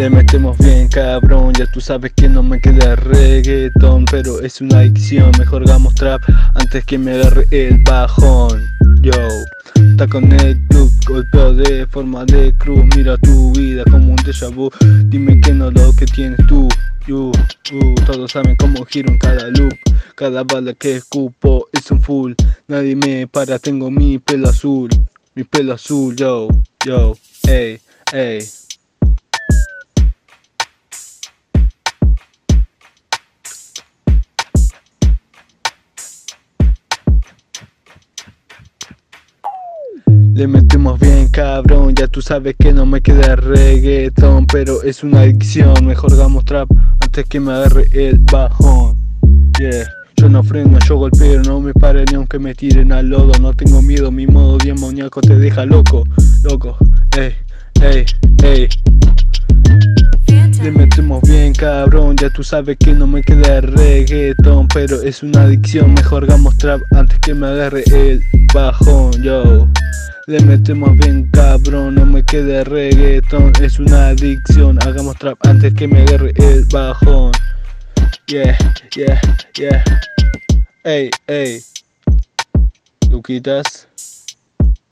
Le metemos bien cabrón, ya tú sabes que no me queda reggaeton Pero es una adicción, mejor hagamos trap antes que me agarre el bajón. Yo, está con el club, golpeo de forma de cruz. Mira tu vida como un déjà vu, dime que no lo que tienes tú. You, uh, Todos saben cómo giro en cada loop. Cada bala que escupo es un full. Nadie me para, tengo mi pelo azul Mi pelo azul, yo, yo, ey, ey. Le metemos bien cabrón, ya tú sabes que no me queda reggaeton Pero es una adicción, mejor hagamos trap antes que me agarre el bajón. Yeah, yo no freno, yo golpeo, no me pare ni aunque me tiren al lodo No tengo miedo, mi modo demoníaco te deja loco, loco, ey, ey, ey. Le metemos bien cabrón, ya tú sabes que no me queda reggaeton Pero es una adicción, mejor hagamos trap antes que me agarre el bajón, yo. Le metemos bien cabrón, no me quede reggaeton Es una adicción, hagamos trap antes que me agarre el bajón. Yeah, yeah, yeah. Ey, ey. Luquitas.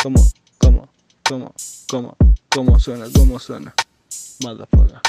¿Cómo, cómo, cómo, cómo, cómo suena, cómo suena? Motherfucker